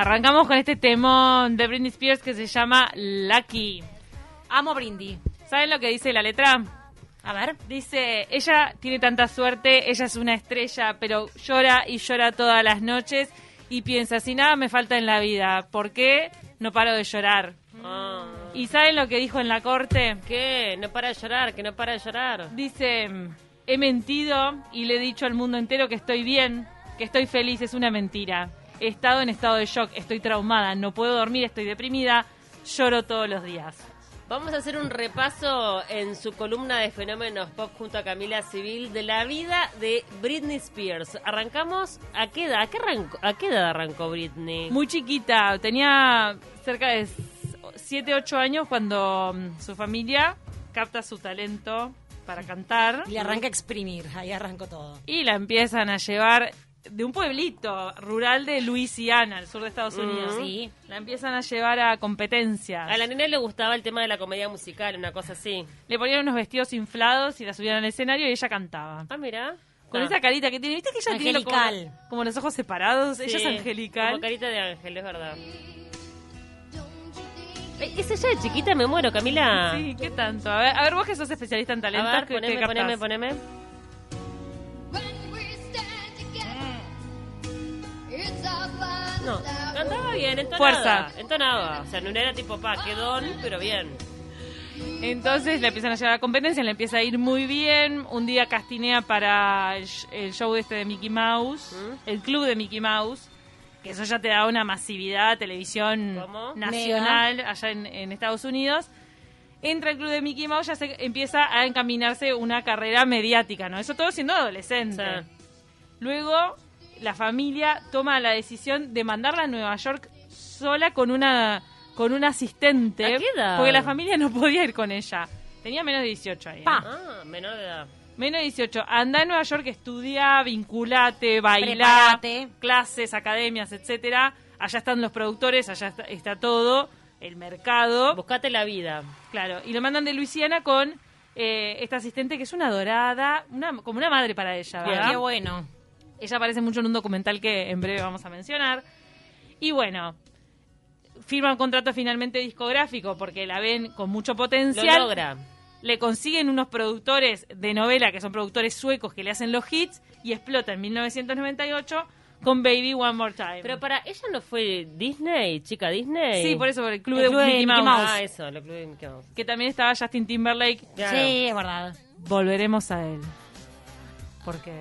Arrancamos con este temón de Britney Spears que se llama Lucky. Amo Brindy. ¿Saben lo que dice la letra? A ver. Dice, ella tiene tanta suerte, ella es una estrella, pero llora y llora todas las noches y piensa, si nada me falta en la vida, ¿por qué no paro de llorar? Ah. ¿Y saben lo que dijo en la corte? ¿Qué? No para de llorar, que no para de llorar. Dice, he mentido y le he dicho al mundo entero que estoy bien, que estoy feliz, es una mentira. He estado en estado de shock, estoy traumada, no puedo dormir, estoy deprimida, lloro todos los días. Vamos a hacer un repaso en su columna de fenómenos pop junto a Camila Civil de la vida de Britney Spears. Arrancamos, ¿a qué edad, a qué, arrancó, a qué edad arrancó Britney? Muy chiquita, tenía cerca de 7, 8 años cuando mm, su familia capta su talento para cantar Y le arranca a exprimir. Ahí arrancó todo. y la empiezan a llevar de un pueblito rural de Luisiana, al sur de Estados Unidos. Sí. La empiezan a llevar a competencias. A la nena le gustaba el tema de la comedia musical, una cosa así. Le ponían unos vestidos inflados y la subían al escenario y ella cantaba. Ah, mira. Con Ah. esa carita que tiene, ¿viste que ella tiene como, Angelical. como los ojos separados? ella es Sí, angelical. Como carita de ángel, es verdad. Eh, ¿Es ella de chiquita? Me muero, Camila. Sí, ¿qué tanto? A ver, a ver vos que sos especialista en A talentos, ver, ¿qué- poneme, qué poneme, poneme. No, cantaba bien, entonaba. Fuerza. Entonaba. O sea, no era tipo pa, qué don, pero bien. Entonces le empiezan a llevar a la competencia, le empieza a ir muy bien. Un día castinea para el, sh- el show este de Mickey Mouse, ¿Mm? el club de Mickey Mouse, que eso ya te da una masividad, televisión ¿Cómo? nacional allá en, en Estados Unidos. Entra al club de Mickey Mouse, ya se empieza a encaminarse una carrera mediática, ¿no? Eso todo siendo adolescente. Sí. Luego, la familia toma la decisión de mandarla a Nueva York sola con una con un asistente. ¿A qué edad? Porque la familia no podía ir con ella. Tenía menos de 18 ahí. ¿eh? Pa. Ah, menor de edad. Menos de 18. Anda a Nueva York, estudia, vinculate, baila, clases, academias, etcétera. Allá están los productores, allá está, está todo, el mercado. Buscate la vida. Claro, y lo mandan de Luisiana con eh, esta asistente que es una dorada, una, como una madre para ella. ¿verdad? Qué bueno. Ella aparece mucho en un documental que en breve vamos a mencionar. Y bueno, firma un contrato finalmente discográfico porque la ven con mucho Lo potencial. logra. Le consiguen unos productores de novela que son productores suecos que le hacen los hits y explota en 1998 con Baby One More Time. Pero para ella no fue Disney, chica Disney. sí, por eso, por el club, El de, club de Mickey Mickey Mouse, Mouse. Ah, eso, el club de Mickey Mouse. que también estaba Justin Timberlake. Claro. Sí, es verdad. Volveremos a él. Porque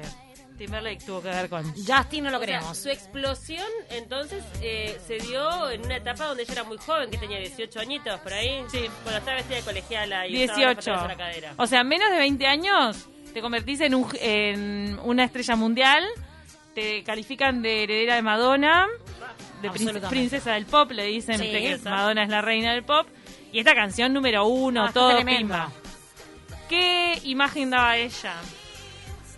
Timberlake tuvo que ver con... Justin no lo O sea, queremos. su explosión, entonces, eh, se dio en una etapa donde ella era muy joven, que tenía 18 añitos, por ahí. Sí. Cuando estaba vestida de colegiala y usaba las 18. pantalones a la cadera. O sea, menos de 20 años te convertís en, un, en una estrella mundial, te califican de heredera de Madonna, de princesa del pop, le dicen Sí, que. Madonna es la reina del pop. Y esta canción número uno, Ah, todo pimba. ¿Qué imagen daba ella?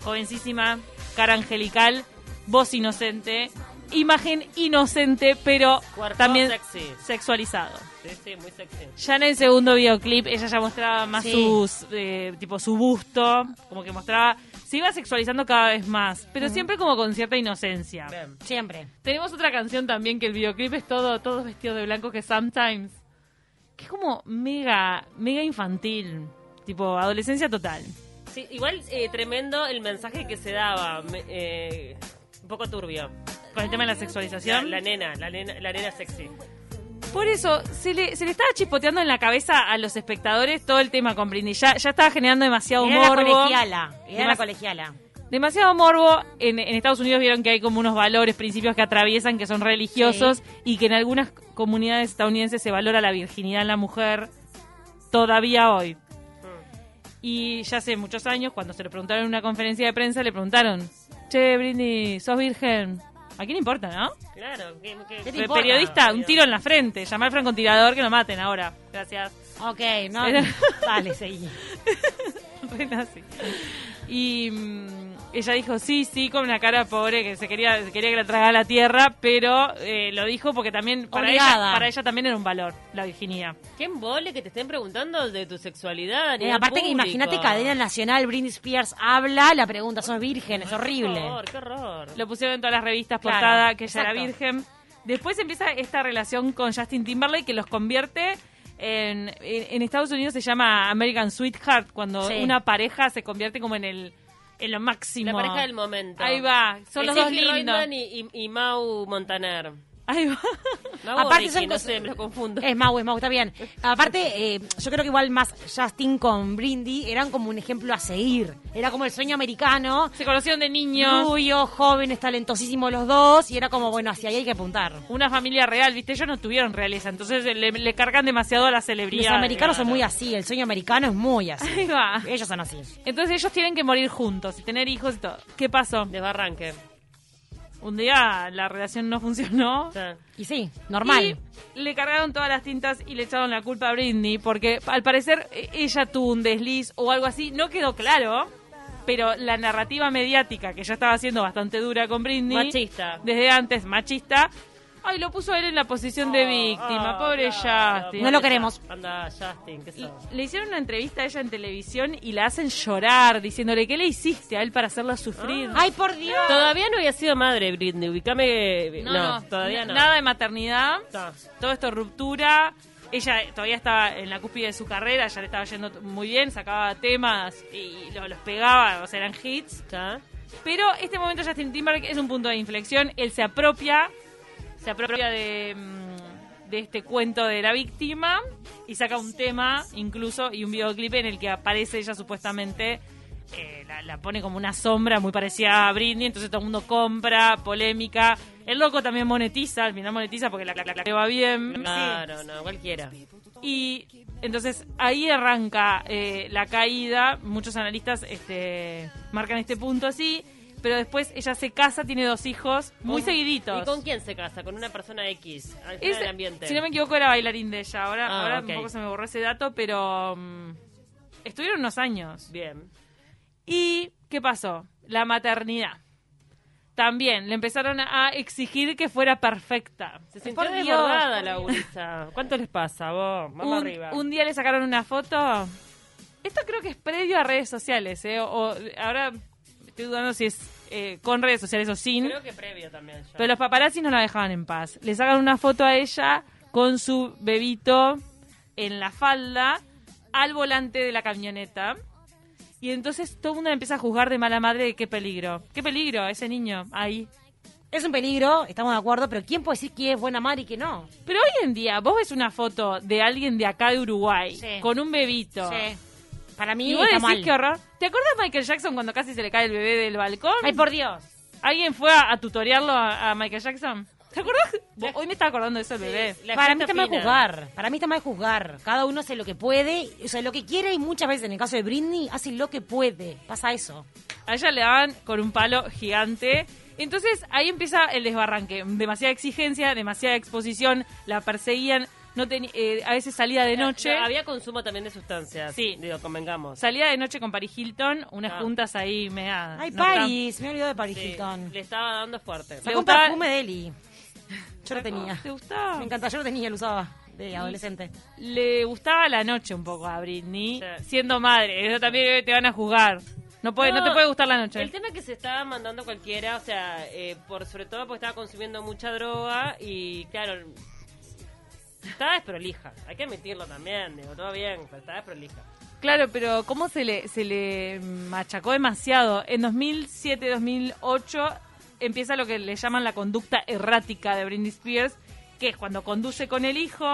Jovencísima, cara angelical, voz inocente, imagen inocente, pero también sexy. sexualizado. Sí, sí, muy sexy. Ya en el segundo videoclip ella ya mostraba más Sí. sus, eh, tipo su busto, como que mostraba, se iba sexualizando cada vez más, pero siempre como con cierta inocencia. Bien. Siempre. Tenemos otra canción también que el videoclip es todo, todos vestidos de blanco que Sometimes, que es como mega, mega infantil, tipo adolescencia total. Sí, igual eh, tremendo el mensaje que se daba. me- eh, un poco turbio. Con el tema de la La, sexualización. la nena, la nena, la nena sexy. Por eso, se le, se le estaba chispoteando en la cabeza a los espectadores todo el tema con Britney. Ya, ya estaba generando demasiado Era la morbo. colegiala. Era la colegiala. Demasiado morbo. En, en Estados Unidos vieron que hay como unos valores, principios que atraviesan, que son religiosos y que en algunas comunidades estadounidenses se valora la virginidad en la mujer todavía hoy. Y ya hace muchos años, cuando se le preguntaron en una conferencia de prensa, le preguntaron, che, Britney, ¿sos virgen? ¿A quién importa, no? Claro. ¿qué- qué- ¿Qué te El importa? periodista, un tiro en la frente, llamar al francotirador que lo maten ahora. Gracias. Ok, no. Dale, seguí. Re nazi. Y mm, ella dijo sí, sí, con una cara pobre que se quería, se quería que la tragara la tierra, pero eh, lo dijo porque también para ella, para ella también era un valor, la virginidad. Qué embole que te estén preguntando de tu sexualidad. Eh, aparte que imagínate cadena nacional, Britney Spears habla, la pregunta, sos virgen, es Qué horrible. horror, qué horror. Lo pusieron en todas las revistas Claro, portada que ella era virgen. Después empieza esta relación con Justin Timberlake que los convierte en, en, en Estados Unidos se llama American Sweetheart, cuando Sí. una pareja se convierte como en el en lo máximo. La pareja del momento. Ahí va, son Es los dos Iggy lindos. Reutemann y, y, y Mau Montaner. Ahí va. Mau Aparte Ricky, son no cosas- sé, me lo confundo. Es Mau, es Mau, está bien. Aparte, eh, yo creo que igual más Justin con Brindy eran como un ejemplo a seguir. Era como el sueño americano. Se conocieron de niños. Rubio, jóvenes, talentosísimos los dos. Y era como, bueno, hacia ahí hay que apuntar. Una familia real, ¿viste? Ellos no tuvieron realeza, entonces le, le cargan demasiado a la celebridad. Los americanos son muy así. El sueño americano es muy así. Ahí va. Ellos son así. Entonces ellos tienen que morir juntos y tener hijos y todo. ¿Qué pasó? Desbarranque. Un día la relación no funcionó. Y sí, normal. Y le cargaron todas las tintas y le echaron la culpa a Britney porque al parecer eh, ella tuvo un desliz o algo así. No quedó claro, pero la narrativa mediática que ya estaba siendo bastante dura con Britney. Machista. Desde antes, machista. Ay, lo puso a él en la posición de víctima. Ah, Pobre claro, Justin. No lo queremos. Anda, Justin, qué le hicieron una entrevista a ella en televisión y la hacen llorar diciéndole, ¿qué le hiciste a él para hacerla sufrir? Ay, por Dios. Todavía no había sido madre, Britney. Ubicame. No, todavía no. Nada de maternidad. No. todo esto ruptura. Ella todavía estaba en la cúspide de su carrera, ya le estaba yendo muy bien, sacaba temas y lo- los pegaba, o sea, eran hits. Pero este momento Justin Timberlake es un punto de inflexión. Él se apropia, se apropia de, mm, de este cuento de la víctima y saca un tema incluso y un videoclip en el que aparece ella supuestamente. eh, la, la pone como una sombra muy parecida a Britney, entonces todo el mundo compra, polémica. El loco también monetiza, al final monetiza porque la, la, la- va bien. Claro, no, cualquiera. Y entonces ahí arranca eh, la caída. Muchos analistas este, marcan este punto así. Pero después ella se casa, tiene dos hijos muy ¿Con- seguiditos. ¿Y con quién se casa? Con una persona X. Al final Es- del ambiente. si no me equivoco, era bailarín de ella. Ahora, Ah, ahora un poco se me borró ese dato, pero mm, estuvieron unos años. Bien. ¿Y qué pasó? La maternidad. También le empezaron a exigir que fuera perfecta. Se sintió desbordada la Urisa. ¿Cuánto les pasa, vos? Vamos un, arriba. un día le sacaron una foto. Esto creo que es previo a redes sociales, ¿eh? O, o- ahora estoy dudando si es eh, con redes sociales o sin. Creo que previo también. ya. Pero los paparazzis no la dejaban en paz. Le sacan una foto a ella con su bebito en la falda al volante de la camioneta. Y entonces todo el mundo empieza a juzgar de mala madre de qué peligro. ¿Qué peligro ese niño ahí? Es un peligro, estamos de acuerdo, pero ¿quién puede decir que es buena madre y que no? Pero hoy en día vos ves una foto de alguien de acá de Uruguay Sí. con un bebito. Sí. Para mí Y vos está decís mal. qué horror. ¿Te acuerdas Michael Jackson cuando casi se le cae el bebé del balcón? Ay, por Dios. ¿Alguien fue a, a tutoriarlo a, a Michael Jackson? ¿Te? Vos- Hoy me estaba acordando de eso el bebé. Para mí está mal juzgar. Para mí está mal juzgar. Cada uno hace lo que puede, o sea, lo que quiere y muchas veces en el caso de Britney hace lo que puede. Pasa eso. A ella le daban con un palo gigante. Entonces ahí empieza el desbarranque. Demasiada exigencia, demasiada exposición, la perseguían. No eh, a veces salía de noche. No, había consumo también de sustancias. Sí. Digo, convengamos. Salía de noche con Paris Hilton, unas Ah. juntas ahí me Ay, no, Paris, me he olvidado de Paris Sí, Hilton. le estaba dando fuerte. Sacó un gustaba- perfume de Eli. Yo lo tenía. ¿Te gustaba? Me encanta, yo lo tenía, lo usaba de adolescente. Le gustaba la noche un poco a Britney, Sí. siendo madre. Eso también te van a juzgar. No, puede, no, No, te puede gustar la noche. El tema es que se estaba mandando cualquiera, o sea, eh, por sobre todo porque estaba consumiendo mucha droga y, claro, estaba desprolija. Hay que admitirlo también, digo, todo bien, pero estaba desprolija. Claro, pero ¿cómo se le, se le machacó demasiado? En 2007-2008 empieza lo que le llaman la conducta errática de Britney Spears, que es cuando conduce con el hijo,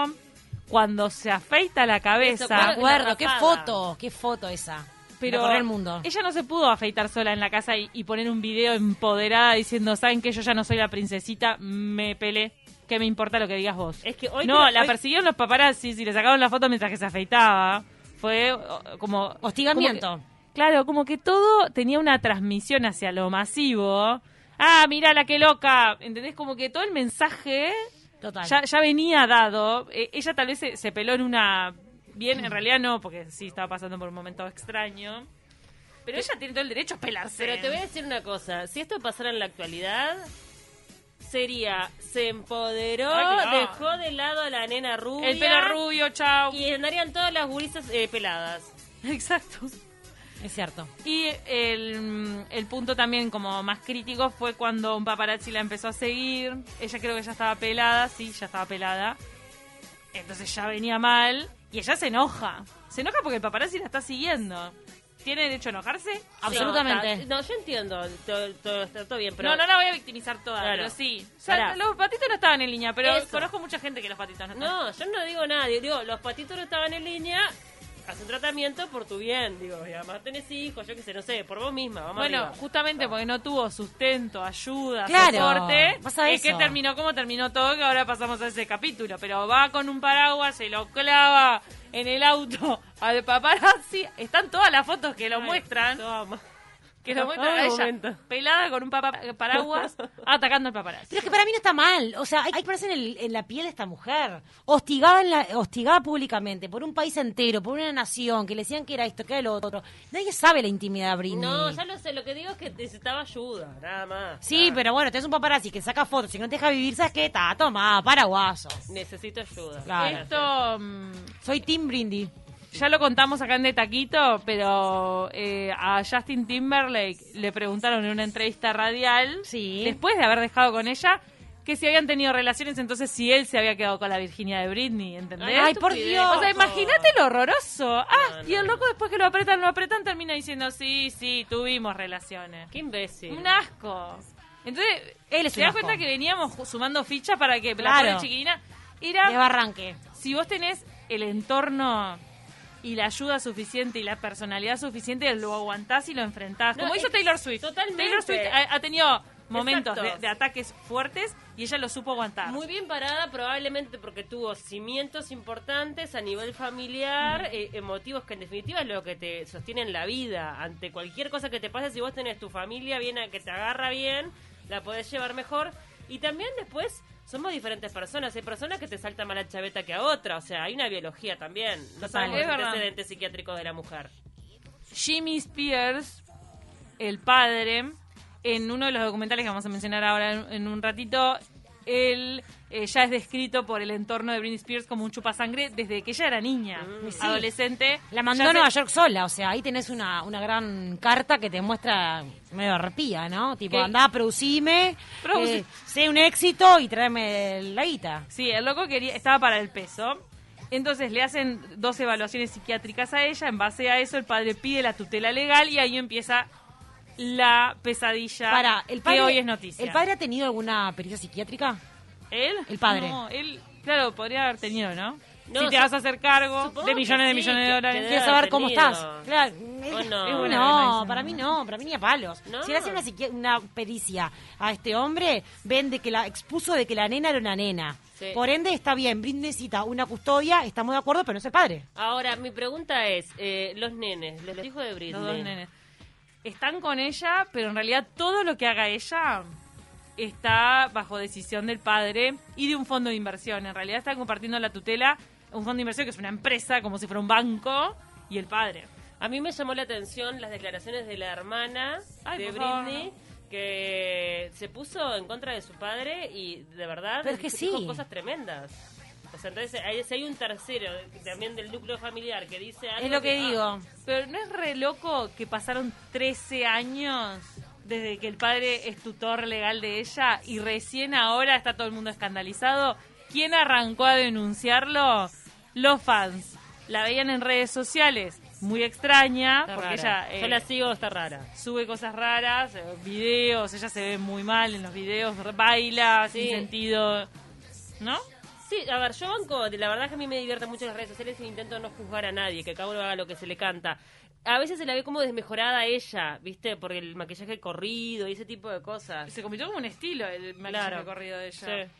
cuando se afeita la Eso, De cabeza. claro. acuerdo, qué foto, qué foto esa. Pero el mundo. ella no se pudo afeitar sola en la casa y, y poner un video empoderada diciendo, ¿saben que yo ya no soy la princesita? Me pelé. ¿Qué me importa lo que digas vos? Es que hoy no, la hoy- persiguieron los paparazzis y le sacaron la foto mientras que se afeitaba. Fue oh, como... Hostigamiento. como que- claro, como que todo tenía una transmisión hacia lo masivo. Ah, mira la que loca. ¿Entendés? Como que todo el mensaje Total. ya, ya venía dado. Eh, ella tal vez se, se peló en una... Bien, en realidad no, porque sí estaba pasando por un momento extraño. Pero ella tiene todo el derecho a pelarse. Pero te voy a decir una cosa, si esto pasara en la actualidad, sería, se empoderó, Ay, no. dejó de lado a la nena rubia. El pelo rubio, chao. Y andarían todas las gurisas eh, peladas. Exacto. Es cierto. Y el, el punto también como más crítico fue cuando un paparazzi la empezó a seguir. Ella creo que ya estaba pelada, sí, ya estaba pelada. Entonces ya venía mal y ella se enoja. Se enoja porque el paparazzi la está siguiendo. ¿Tiene derecho a enojarse? Absolutamente. No, yo entiendo, todo, todo- está todo bien, pero... no, no la voy a victimizar toda, Claro. pero sí. O sea, Pará. los patitos no estaban en línea, pero Eso. conozco mucha gente que los patitos no estaban. No, yo no digo nada, digo, los patitos no estaban en línea, haz un tratamiento por tu bien, digo, y además tenés hijos, yo qué sé, no sé, por vos misma, vamos Bueno, arriba. justamente porque no tuvo sustento, ayuda, Claro, soporte, pasa es que terminó como terminó todo, que ahora pasamos a ese capítulo. Pero va con un paraguas, se lo clava en el auto al paparazzi. Están todas las fotos que lo Ay, muestran, toma. Que lo muestran Ay, a ella momento. pelada con un papa- paraguas atacando al paparazzi. Pero es que para mí no está mal. O sea, hay que ponerse en, el- en la piel de esta mujer. Hostigada, en la, hostigada públicamente por un país entero, por una nación, que le decían que era esto, que era lo otro. Nadie sabe la intimidad de Britney. No, ya lo sé, lo que digo es que necesitaba ayuda, nada más. Sí, Ah, pero bueno, tenés un paparazzi que saca fotos y no te deja vivir, ¿sabes qué? Está, toma, paraguaso. Necesito ayuda. Claro. Esto mm, Soy Tim Brindy. Ya lo contamos acá en De Taquito, pero eh, a Justin Timberlake le preguntaron en una entrevista radial, Sí. después de haber dejado con ella, que si habían tenido relaciones, entonces si él se había quedado con la virginidad de Britney, ¿entendés? Ay, por Dios. o sea, imagínate lo horroroso. Ah, No, y el loco después que lo apretan, lo apretan, termina diciendo, sí, sí, tuvimos relaciones. Qué imbécil. Un asco. Entonces, Él es ¿te un das asco. cuenta que veníamos sumando fichas para que la Claro. pobre chiquilina era De barranque. si vos tenés el entorno y la ayuda suficiente y la personalidad suficiente, lo aguantás y lo enfrentás. No, Como hizo Taylor Swift. totalmente. Taylor Swift ha, ha tenido momentos de, ataques fuertes y ella lo supo aguantar. Muy bien parada, probablemente porque tuvo cimientos importantes a nivel familiar, eh, emotivos, que en definitiva es lo que te sostiene en la vida. Ante cualquier cosa que te pase, si vos tenés tu familia bien, que te agarra bien, la podés llevar mejor. Y también después somos diferentes personas. Hay personas que te saltan más la chaveta que a otra. O sea, hay una biología también. No sabemos los antecedentes psiquiátricos de la mujer. Jimmy Spears, el padre, en uno de los documentales que vamos a mencionar ahora en, en un ratito, él eh, ya es descrito por el entorno de Britney Spears como un chupasangre desde que ella era niña, Mm, sí. adolescente. La mandó a Nueva se- York sola, o sea, ahí tenés una, una gran carta que te muestra medio arpía, ¿no? Tipo, ¿Qué? andá, producime, Produci- eh, sé un éxito y tráeme la guita. Sí, el loco quería, estaba para el peso. Entonces le hacen dos evaluaciones psiquiátricas a ella. En base a eso, el padre pide la tutela legal y ahí empieza la pesadilla Para, el padre, que hoy es noticia. ¿El padre ha tenido alguna pericia psiquiátrica? ¿Él? El padre. No, él, claro, podría haber tenido, ¿no? No, si te vas a hacer cargo de millones de sí, millones de dólares. Quiero saber cómo estás. Claro. ¿O no? Es bueno, no, para mí no, para mí ni a palos. No. Si le hace una, pericia a este hombre, ven de que la expuso de que la nena era una nena. Sí. Por ende, está bien, Britney necesita una custodia, estamos de acuerdo, pero no es el padre. Ahora, mi pregunta es, eh, los nenes, los hijos de Britney. Los dos nenes. Están con ella, pero en realidad todo lo que haga ella está bajo decisión del padre y de un fondo de inversión. En realidad están compartiendo la tutela, un fondo de inversión que es una empresa, como si fuera un banco, y el padre. A mí me llamó la atención las declaraciones de la hermana Ay, de favor, Britney, que se puso en contra de su padre y de verdad Pero es que dijo sí. cosas tremendas. O sea, entonces hay, si hay un tercero también del núcleo familiar que dice algo Es lo que ah, digo. Pero ¿no es re loco que pasaron 13 años desde que el padre es tutor legal de ella y recién ahora está todo el mundo escandalizado? ¿Quién arrancó a denunciarlo? Los fans. La veían en redes sociales, muy extraña, está porque rara. ella eh, Yo la sigo, está rara. sube cosas raras, eh, videos, ella se ve muy mal en los videos, baila Sí. sin sentido, ¿no? Sí, a ver, yo banco, la verdad que a mí me divierten mucho las redes sociales e intento no juzgar a nadie, que cada uno haga lo que se le canta. A veces se la ve como desmejorada ella, ¿viste? Por el maquillaje corrido y ese tipo de cosas. Se convirtió como un estilo el maquillaje Claro. corrido de ella. Sí.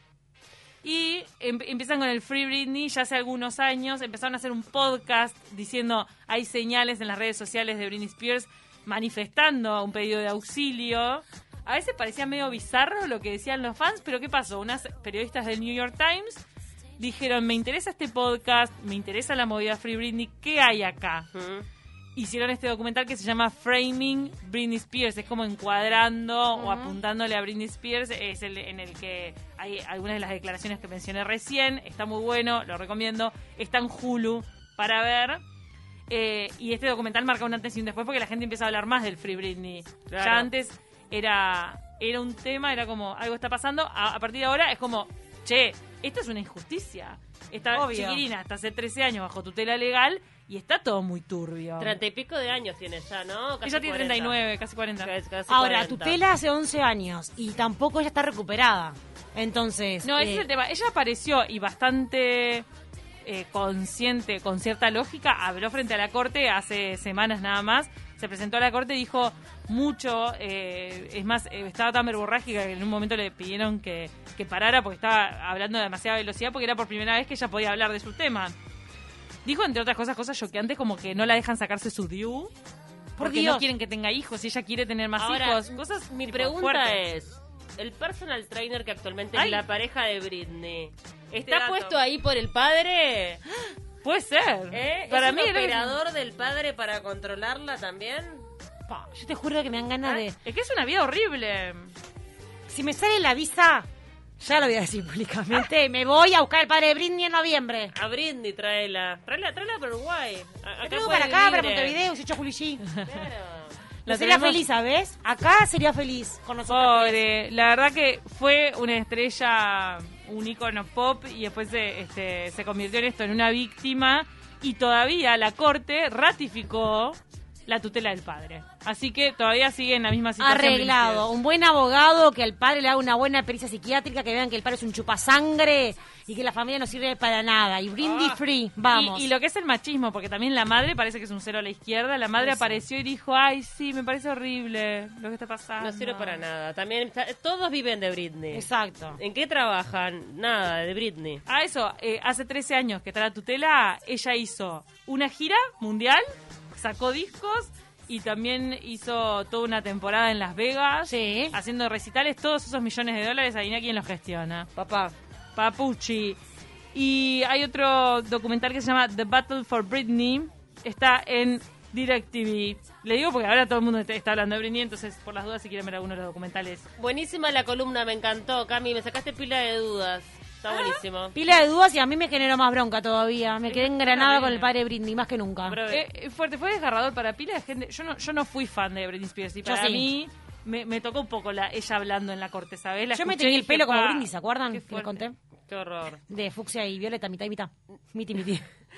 Y em- empiezan con el Free Britney ya hace algunos años. Empezaron a hacer un podcast diciendo hay señales en las redes sociales de Britney Spears manifestando un pedido de auxilio. A veces parecía medio bizarro lo que decían los fans, pero ¿qué pasó? Unas periodistas del New York Times dijeron, me interesa este podcast, me interesa la movida Free Britney, ¿qué hay acá? Hicieron este documental que se llama Framing Britney Spears. Es como encuadrando o apuntándole a Britney Spears. Es el en el que hay algunas de las declaraciones que mencioné recién. Está muy bueno, lo recomiendo. Está en Hulu para ver. Eh, y este documental marca un antes y un después porque la gente empieza a hablar más del Free Britney. Claro. Ya antes era, era un tema, era como algo está pasando. A, a partir de ahora es como, che, esto es una injusticia. Esta Obvio. chiquilina hasta hace 13 años bajo tutela legal y está todo muy turbio. Treinta y pico de años tiene ya, ¿no? Casi Ella tiene 40. 39, casi 40. Casi- casi Ahora, 40. tutela hace 11 años y tampoco ella está recuperada. Entonces. No, ese eh, es el tema. Ella apareció y bastante eh, consciente, con cierta lógica, habló frente a la corte hace semanas nada más. Se presentó a la corte y dijo mucho. eh, es más, eh, estaba tan verborrágica que en un momento le pidieron que, que parara porque estaba hablando a demasiada velocidad porque era por primera vez que ella podía hablar de su tema. Dijo, entre otras cosas, cosas choqueantes como que no la dejan sacarse su DIU. Porque Dios. no quieren que tenga hijos y ella quiere tener más Ahora, hijos. Cosas mi pregunta fuertes. es, el personal trainer que actualmente Ay. es la pareja de Britney, Este ¿está dato. puesto ahí por el padre? Puede ser. ¿Eh? Para ¿Es mí un era- operador del padre para controlarla también? pa, yo te juro que me dan ganas de. Es que es una vida horrible. Si me sale la visa, ya lo voy a decir públicamente. me voy a buscar el padre de Britney en noviembre. A Britney tráela. Tráela, tráela para Uruguay. A- Me acá traigo puede para acá, para vivir, eh. Montevideo, yo Juli G. Claro. La sería tenemos- feliz, ¿sabes? Acá sería feliz con nosotros. Pobre, la verdad que fue una estrella, un ícono pop y después se, este, se convirtió en esto, en una víctima. Y todavía la corte ratificó la tutela del padre. Así que todavía sigue en la misma situación. Arreglado, un buen abogado, que al padre le haga una buena pericia psiquiátrica, que vean que el padre es un chupasangre y que la familia no sirve para nada. Y Brindy Ah. free, vamos. Y, y lo que es el machismo, porque también la madre parece que es un cero a la izquierda, la madre apareció y dijo, ay, sí, me parece horrible lo que está pasando. No sirve para nada. También está- todos viven de Britney. Exacto. ¿En qué trabajan? Nada, de Britney. A eso, eh, hace 13 años que está la tutela, ella hizo una gira mundial, sacó discos y también hizo toda una temporada en Las Vegas, Sí. haciendo recitales, todos esos millones de dólares, adivina quién los gestiona. Papá. Papucci. Y hay otro documental que se llama The Battle for Britney, está en DirecTV. Le digo porque ahora todo el mundo está hablando de Britney, entonces por las dudas si quieren ver alguno de los documentales. Buenísima la columna, me encantó. Cami, me sacaste pila de dudas. Está buenísimo. Pila de dudas y a mí me generó más bronca todavía. Me quedé engranada con el padre de Britney, más que nunca. Pero- Eh, eh, fuerte, fue desgarrador para pila de gente. Yo no, yo no fui fan de Britney Spears y Yo para sí. mí me, me tocó un poco la, ella hablando en la corte, ¿sabes? La Yo me y el pelo como "Pa, Britney, ¿se acuerdan? qué Que les fuerte". conté. Qué horror. De fucsia y violeta, mitad y mitad. Miti, miti.